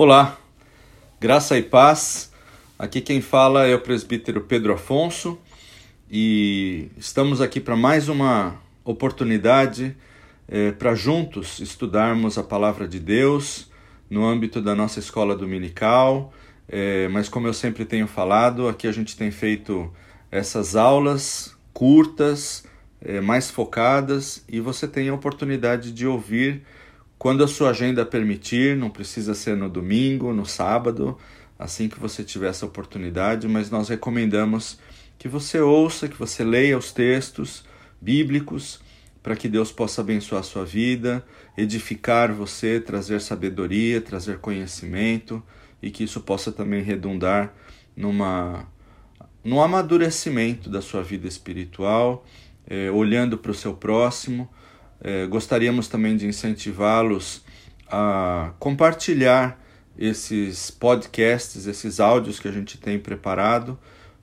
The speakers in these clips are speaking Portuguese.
Olá, graça e paz. Aqui quem fala é o presbítero Pedro Afonso e estamos aqui para mais uma oportunidade é, para juntos estudarmos a palavra de Deus no âmbito da nossa escola dominical. É, mas, como eu sempre tenho falado, aqui a gente tem feito essas aulas curtas, é, mais focadas e você tem a oportunidade de ouvir quando a sua agenda permitir, não precisa ser no domingo, no sábado, assim que você tiver essa oportunidade, mas nós recomendamos que você ouça, que você leia os textos bíblicos, para que Deus possa abençoar a sua vida, edificar você, trazer sabedoria, trazer conhecimento e que isso possa também redundar numa no amadurecimento da sua vida espiritual, eh, olhando para o seu próximo é, gostaríamos também de incentivá-los a compartilhar esses podcasts, esses áudios que a gente tem preparado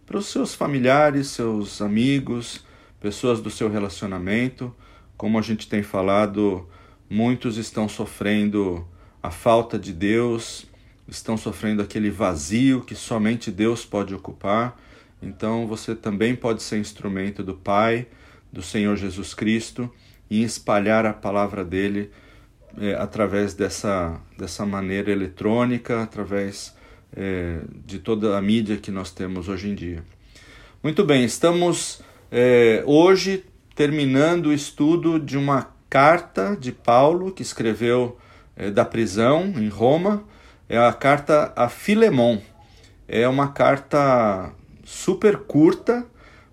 para os seus familiares, seus amigos, pessoas do seu relacionamento. Como a gente tem falado, muitos estão sofrendo a falta de Deus, estão sofrendo aquele vazio que somente Deus pode ocupar. Então você também pode ser instrumento do Pai, do Senhor Jesus Cristo e espalhar a palavra dele é, através dessa, dessa maneira eletrônica, através é, de toda a mídia que nós temos hoje em dia. Muito bem, estamos é, hoje terminando o estudo de uma carta de Paulo que escreveu é, da prisão em Roma, é a carta a Filemon. É uma carta super curta,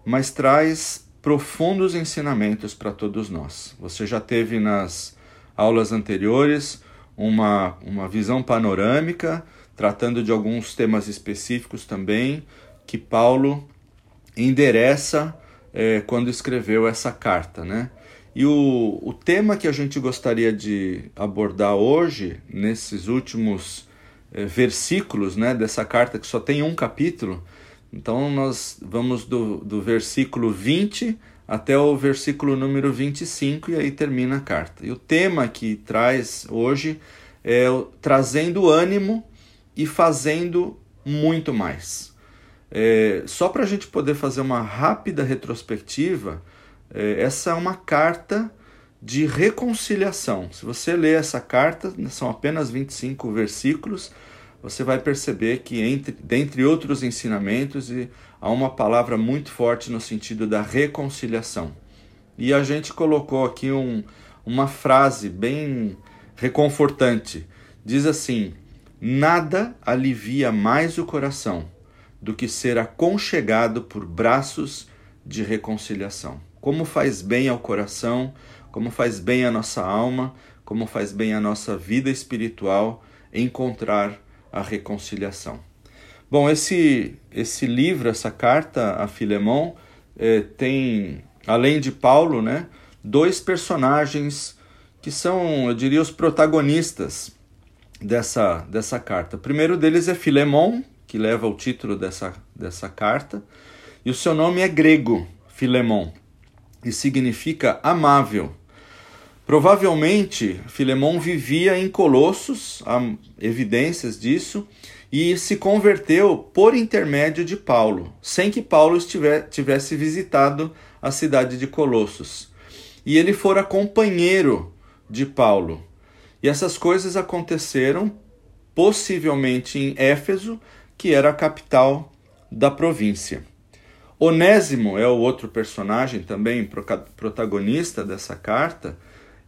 mas traz profundos ensinamentos para todos nós. Você já teve nas aulas anteriores uma, uma visão panorâmica, tratando de alguns temas específicos também, que Paulo endereça é, quando escreveu essa carta, né? E o, o tema que a gente gostaria de abordar hoje, nesses últimos é, versículos né, dessa carta, que só tem um capítulo, então nós vamos do, do versículo 20 até o versículo número 25 e aí termina a carta. E o tema que traz hoje é trazendo ânimo e fazendo muito mais. É, só para a gente poder fazer uma rápida retrospectiva, é, essa é uma carta de reconciliação. Se você ler essa carta, são apenas 25 versículos, você vai perceber que, entre, dentre outros ensinamentos, há uma palavra muito forte no sentido da reconciliação. E a gente colocou aqui um, uma frase bem reconfortante. Diz assim: Nada alivia mais o coração do que ser aconchegado por braços de reconciliação. Como faz bem ao coração, como faz bem à nossa alma, como faz bem à nossa vida espiritual encontrar a reconciliação. Bom, esse, esse livro, essa carta a Filemão, é, tem, além de Paulo, né, dois personagens que são, eu diria, os protagonistas dessa, dessa carta. O primeiro deles é Filemão, que leva o título dessa, dessa carta, e o seu nome é grego, Filemão, e significa amável. Provavelmente, Filemão vivia em Colossos, há evidências disso, e se converteu por intermédio de Paulo, sem que Paulo tivesse visitado a cidade de Colossos. E ele fora companheiro de Paulo. E essas coisas aconteceram possivelmente em Éfeso, que era a capital da província. Onésimo é o outro personagem também protagonista dessa carta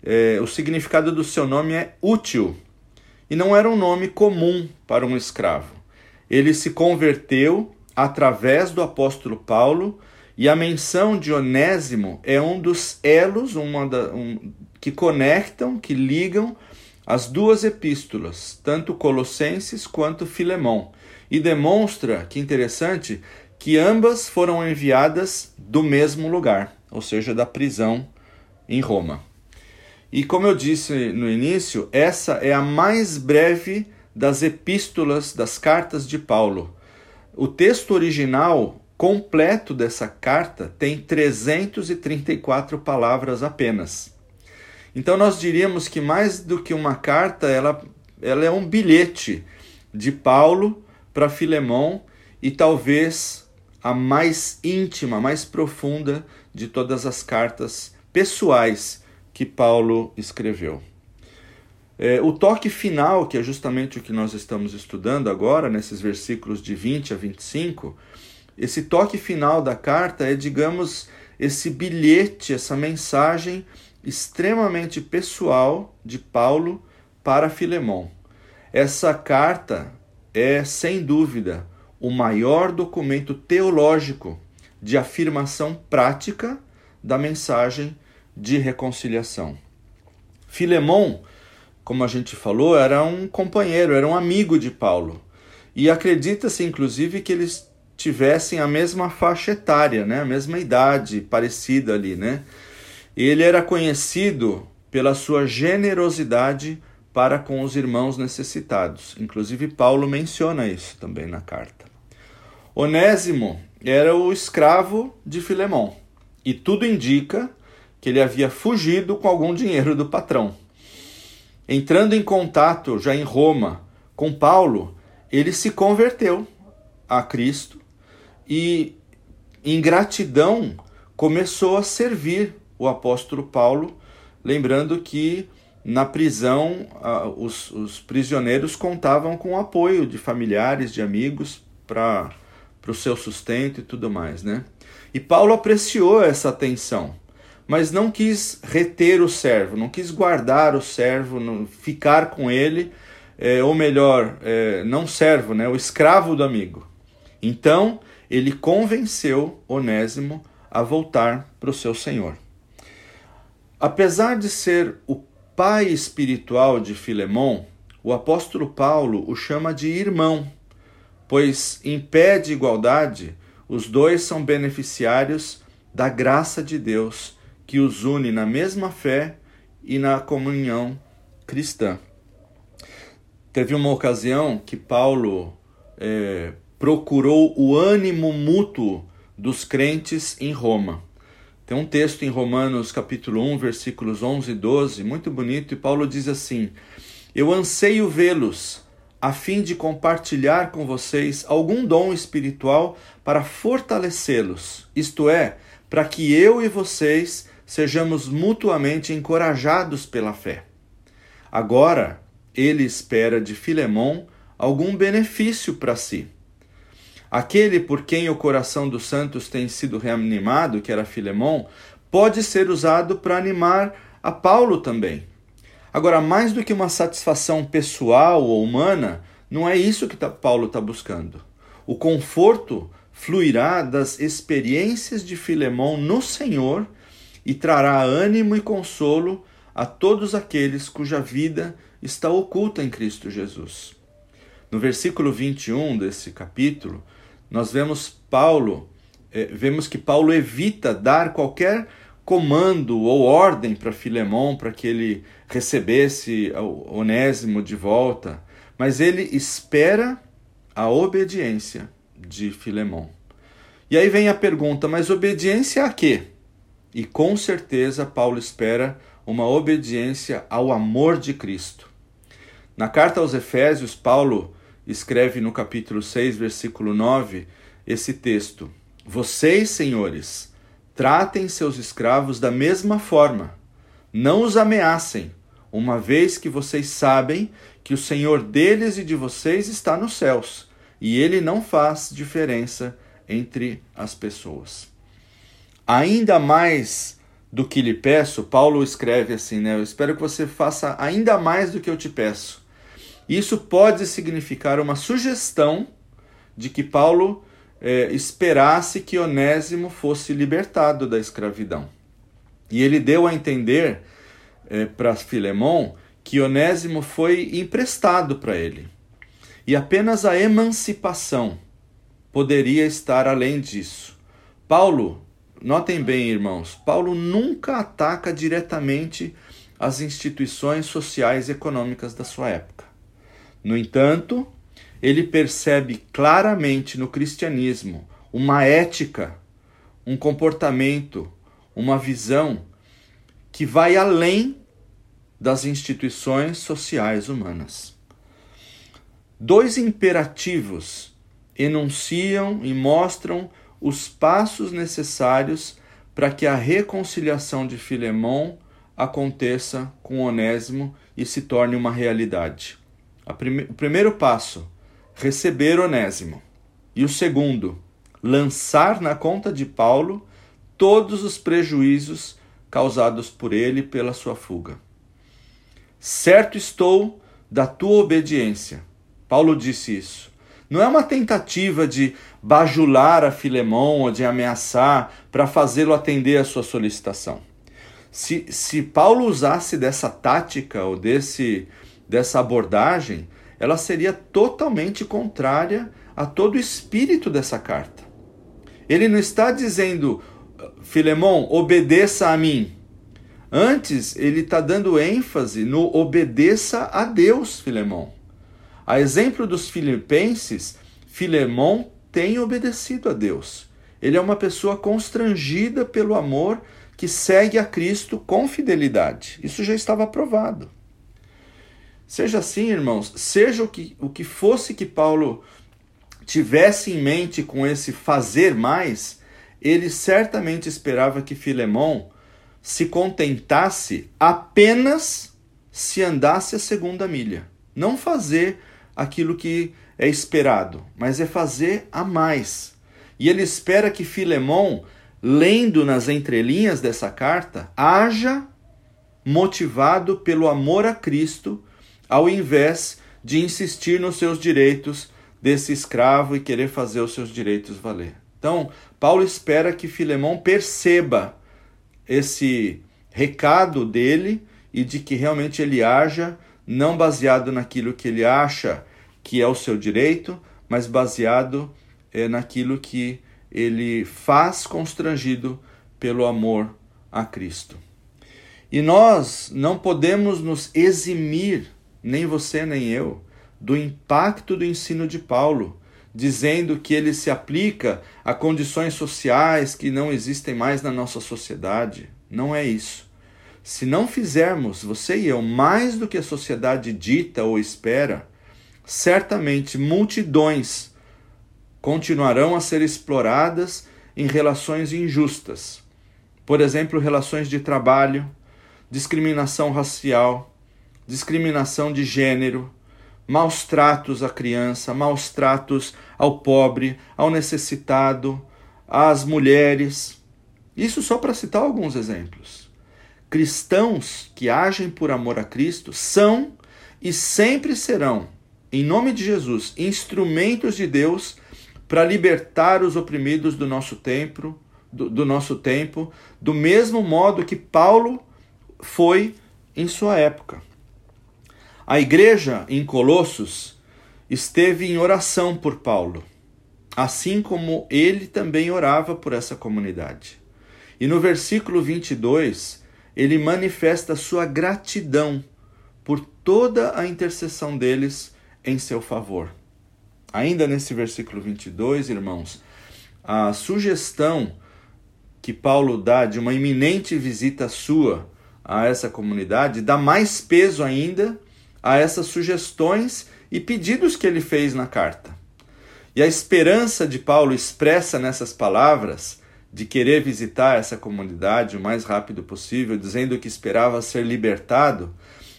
é, o significado do seu nome é útil e não era um nome comum para um escravo. Ele se converteu através do apóstolo Paulo e a menção de Onésimo é um dos elos uma da, um, que conectam, que ligam as duas epístolas, tanto Colossenses quanto Filemão, e demonstra, que interessante, que ambas foram enviadas do mesmo lugar, ou seja, da prisão em Roma. E como eu disse no início, essa é a mais breve das epístolas, das cartas de Paulo. O texto original completo dessa carta tem 334 palavras apenas. Então nós diríamos que mais do que uma carta, ela, ela é um bilhete de Paulo para Filemão e talvez a mais íntima, mais profunda de todas as cartas pessoais que Paulo escreveu. É, o toque final, que é justamente o que nós estamos estudando agora, nesses versículos de 20 a 25, esse toque final da carta é, digamos, esse bilhete, essa mensagem extremamente pessoal de Paulo para Filemão. Essa carta é, sem dúvida, o maior documento teológico de afirmação prática da mensagem de reconciliação. Filemão, como a gente falou, era um companheiro, era um amigo de Paulo. E acredita-se, inclusive, que eles tivessem a mesma faixa etária, né? a mesma idade parecida ali. Né? Ele era conhecido pela sua generosidade para com os irmãos necessitados. Inclusive, Paulo menciona isso também na carta. Onésimo era o escravo de Filemão e tudo indica que ele havia fugido com algum dinheiro do patrão. Entrando em contato já em Roma com Paulo, ele se converteu a Cristo e, em gratidão, começou a servir o apóstolo Paulo, lembrando que na prisão os, os prisioneiros contavam com o apoio de familiares, de amigos para para o seu sustento e tudo mais, né? E Paulo apreciou essa atenção, mas não quis reter o servo, não quis guardar o servo, não, ficar com ele, é, ou melhor, é, não servo, né? O escravo do amigo. Então ele convenceu Onésimo a voltar para o seu senhor. Apesar de ser o pai espiritual de Filemão, o apóstolo Paulo o chama de irmão pois em pé de igualdade os dois são beneficiários da graça de Deus que os une na mesma fé e na comunhão cristã. Teve uma ocasião que Paulo é, procurou o ânimo mútuo dos crentes em Roma. Tem um texto em Romanos capítulo 1, versículos 11 e 12, muito bonito, e Paulo diz assim: Eu anseio vê-los a fim de compartilhar com vocês algum dom espiritual para fortalecê-los, isto é, para que eu e vocês sejamos mutuamente encorajados pela fé. Agora, ele espera de Filemão algum benefício para si. Aquele por quem o coração dos santos tem sido reanimado, que era Filemão, pode ser usado para animar a Paulo também. Agora, mais do que uma satisfação pessoal ou humana, não é isso que tá, Paulo está buscando. O conforto fluirá das experiências de Filemão no Senhor e trará ânimo e consolo a todos aqueles cuja vida está oculta em Cristo Jesus. No versículo 21 desse capítulo, nós vemos Paulo, eh, vemos que Paulo evita dar qualquer comando ou ordem para Filemão para que ele recebesse o Onésimo de volta, mas ele espera a obediência de Filemão. E aí vem a pergunta: mas obediência a quê? E com certeza Paulo espera uma obediência ao amor de Cristo. Na carta aos Efésios, Paulo escreve no capítulo 6, versículo 9, esse texto: Vocês, senhores, Tratem seus escravos da mesma forma. Não os ameacem, uma vez que vocês sabem que o Senhor deles e de vocês está nos céus, e ele não faz diferença entre as pessoas. Ainda mais do que lhe peço, Paulo escreve assim, né? Eu espero que você faça ainda mais do que eu te peço. Isso pode significar uma sugestão de que Paulo é, esperasse que Onésimo fosse libertado da escravidão. E ele deu a entender é, para Filemão que Onésimo foi emprestado para ele. E apenas a emancipação poderia estar além disso. Paulo, notem bem, irmãos, Paulo nunca ataca diretamente as instituições sociais e econômicas da sua época. No entanto, ele percebe claramente no cristianismo uma ética, um comportamento, uma visão que vai além das instituições sociais humanas. dois imperativos enunciam e mostram os passos necessários para que a reconciliação de Filemão aconteça com Onésimo e se torne uma realidade. Prime o primeiro passo, receber Onésimo. E o segundo, lançar na conta de Paulo todos os prejuízos causados por ele pela sua fuga. Certo estou da tua obediência. Paulo disse isso. Não é uma tentativa de bajular a Filemão ou de ameaçar para fazê-lo atender a sua solicitação. Se, se Paulo usasse dessa tática ou desse, dessa abordagem, ela seria totalmente contrária a todo o espírito dessa carta. Ele não está dizendo, Filemão, obedeça a mim. Antes, ele está dando ênfase no obedeça a Deus, Filemão. A exemplo dos filipenses, Filemão tem obedecido a Deus. Ele é uma pessoa constrangida pelo amor que segue a Cristo com fidelidade. Isso já estava provado. Seja assim, irmãos, seja o que, o que fosse que Paulo tivesse em mente com esse fazer mais, ele certamente esperava que Filemão se contentasse apenas se andasse a segunda milha. Não fazer aquilo que é esperado, mas é fazer a mais. E ele espera que Filemão lendo nas entrelinhas dessa carta, haja motivado pelo amor a Cristo, ao invés de insistir nos seus direitos desse escravo e querer fazer os seus direitos valer. Então, Paulo espera que Filemão perceba esse recado dele e de que realmente ele haja não baseado naquilo que ele acha que é o seu direito, mas baseado é, naquilo que ele faz constrangido pelo amor a Cristo. E nós não podemos nos eximir, nem você nem eu, do impacto do ensino de Paulo, dizendo que ele se aplica a condições sociais que não existem mais na nossa sociedade. Não é isso. Se não fizermos, você e eu, mais do que a sociedade dita ou espera, certamente multidões continuarão a ser exploradas em relações injustas. Por exemplo, relações de trabalho, discriminação racial, discriminação de gênero, maus tratos à criança, maus tratos ao pobre, ao necessitado, às mulheres. Isso só para citar alguns exemplos. Cristãos que agem por amor a Cristo são e sempre serão, em nome de Jesus, instrumentos de Deus para libertar os oprimidos do nosso tempo, do, do nosso tempo, do mesmo modo que Paulo foi em sua época. A igreja em Colossos esteve em oração por Paulo, assim como ele também orava por essa comunidade. E no versículo 22, ele manifesta sua gratidão por toda a intercessão deles em seu favor. Ainda nesse versículo 22, irmãos, a sugestão que Paulo dá de uma iminente visita sua a essa comunidade dá mais peso ainda a essas sugestões e pedidos que ele fez na carta. E a esperança de Paulo expressa nessas palavras de querer visitar essa comunidade o mais rápido possível, dizendo que esperava ser libertado,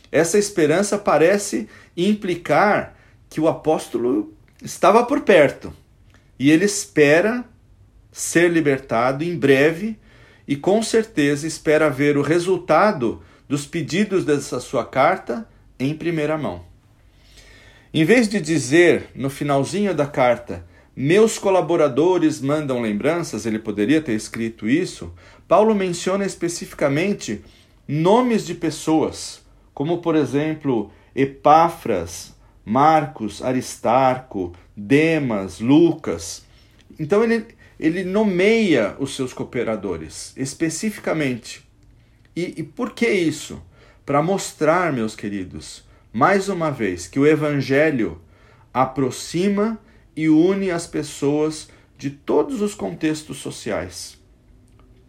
essa esperança parece implicar que o apóstolo estava por perto e ele espera ser libertado em breve e com certeza espera ver o resultado dos pedidos dessa sua carta em primeira mão. Em vez de dizer no finalzinho da carta, meus colaboradores mandam lembranças, ele poderia ter escrito isso. Paulo menciona especificamente nomes de pessoas, como por exemplo Epáfras, Marcos, Aristarco, Demas, Lucas. Então ele, ele nomeia os seus cooperadores especificamente. E, e por que isso? Para mostrar, meus queridos, mais uma vez, que o Evangelho aproxima e une as pessoas de todos os contextos sociais.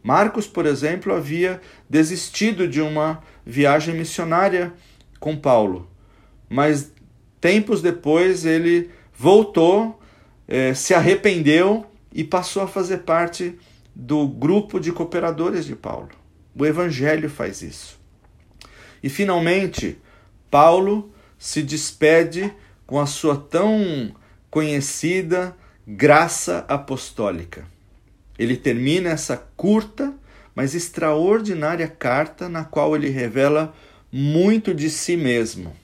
Marcos, por exemplo, havia desistido de uma viagem missionária com Paulo, mas tempos depois ele voltou, eh, se arrependeu e passou a fazer parte do grupo de cooperadores de Paulo. O Evangelho faz isso. E finalmente, Paulo se despede com a sua tão conhecida graça apostólica. Ele termina essa curta, mas extraordinária carta na qual ele revela muito de si mesmo.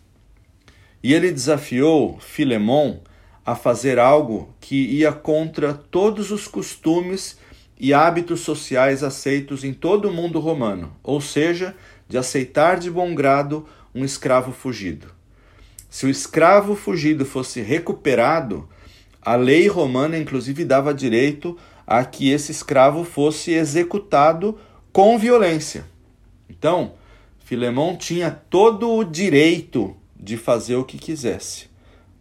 E ele desafiou Filemon a fazer algo que ia contra todos os costumes e hábitos sociais aceitos em todo o mundo romano, ou seja, de aceitar de bom grado um escravo fugido. Se o escravo fugido fosse recuperado, a lei romana inclusive dava direito a que esse escravo fosse executado com violência. Então, Filemão tinha todo o direito de fazer o que quisesse,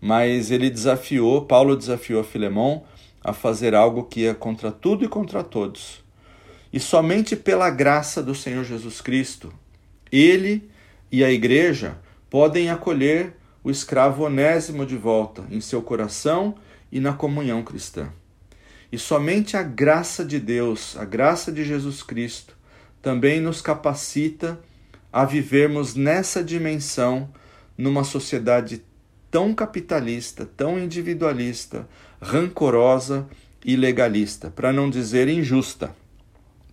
mas ele desafiou, Paulo desafiou Filemão a fazer algo que ia contra tudo e contra todos. E somente pela graça do Senhor Jesus Cristo, ele e a igreja podem acolher o escravo onésimo de volta em seu coração e na comunhão cristã. E somente a graça de Deus, a graça de Jesus Cristo, também nos capacita a vivermos nessa dimensão numa sociedade tão capitalista, tão individualista, rancorosa e legalista, para não dizer injusta.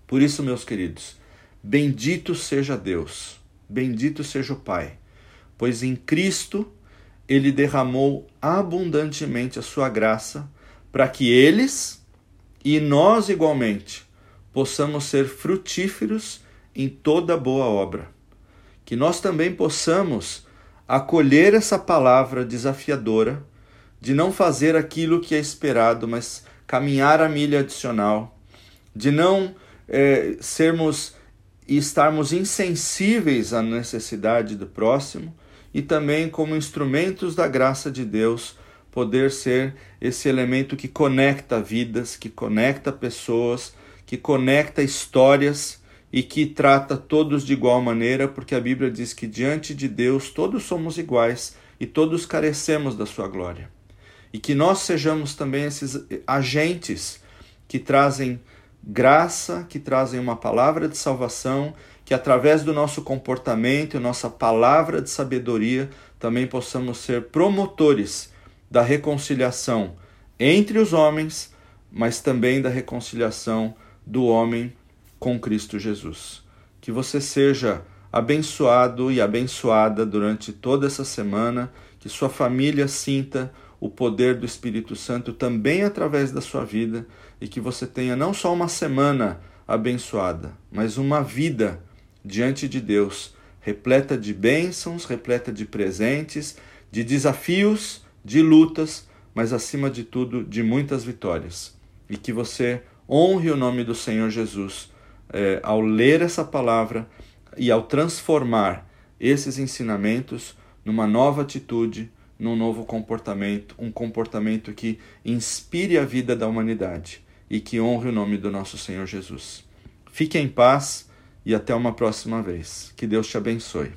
Por isso, meus queridos, bendito seja Deus, bendito seja o Pai, pois em Cristo ele derramou abundantemente a sua graça para que eles e nós igualmente possamos ser frutíferos em toda boa obra. Que nós também possamos acolher essa palavra desafiadora de não fazer aquilo que é esperado, mas caminhar a milha adicional, de não é, sermos e estarmos insensíveis à necessidade do próximo e também como instrumentos da graça de Deus poder ser esse elemento que conecta vidas, que conecta pessoas, que conecta histórias e que trata todos de igual maneira, porque a Bíblia diz que diante de Deus todos somos iguais e todos carecemos da sua glória. E que nós sejamos também esses agentes que trazem graça, que trazem uma palavra de salvação, que através do nosso comportamento e nossa palavra de sabedoria também possamos ser promotores da reconciliação entre os homens, mas também da reconciliação do homem com Cristo Jesus. Que você seja abençoado e abençoada durante toda essa semana, que sua família sinta o poder do Espírito Santo também através da sua vida e que você tenha não só uma semana abençoada, mas uma vida diante de Deus repleta de bênçãos, repleta de presentes, de desafios, de lutas, mas acima de tudo de muitas vitórias. E que você honre o nome do Senhor Jesus é, ao ler essa palavra e ao transformar esses ensinamentos numa nova atitude, num novo comportamento, um comportamento que inspire a vida da humanidade e que honre o nome do nosso Senhor Jesus. Fique em paz e até uma próxima vez. Que Deus te abençoe.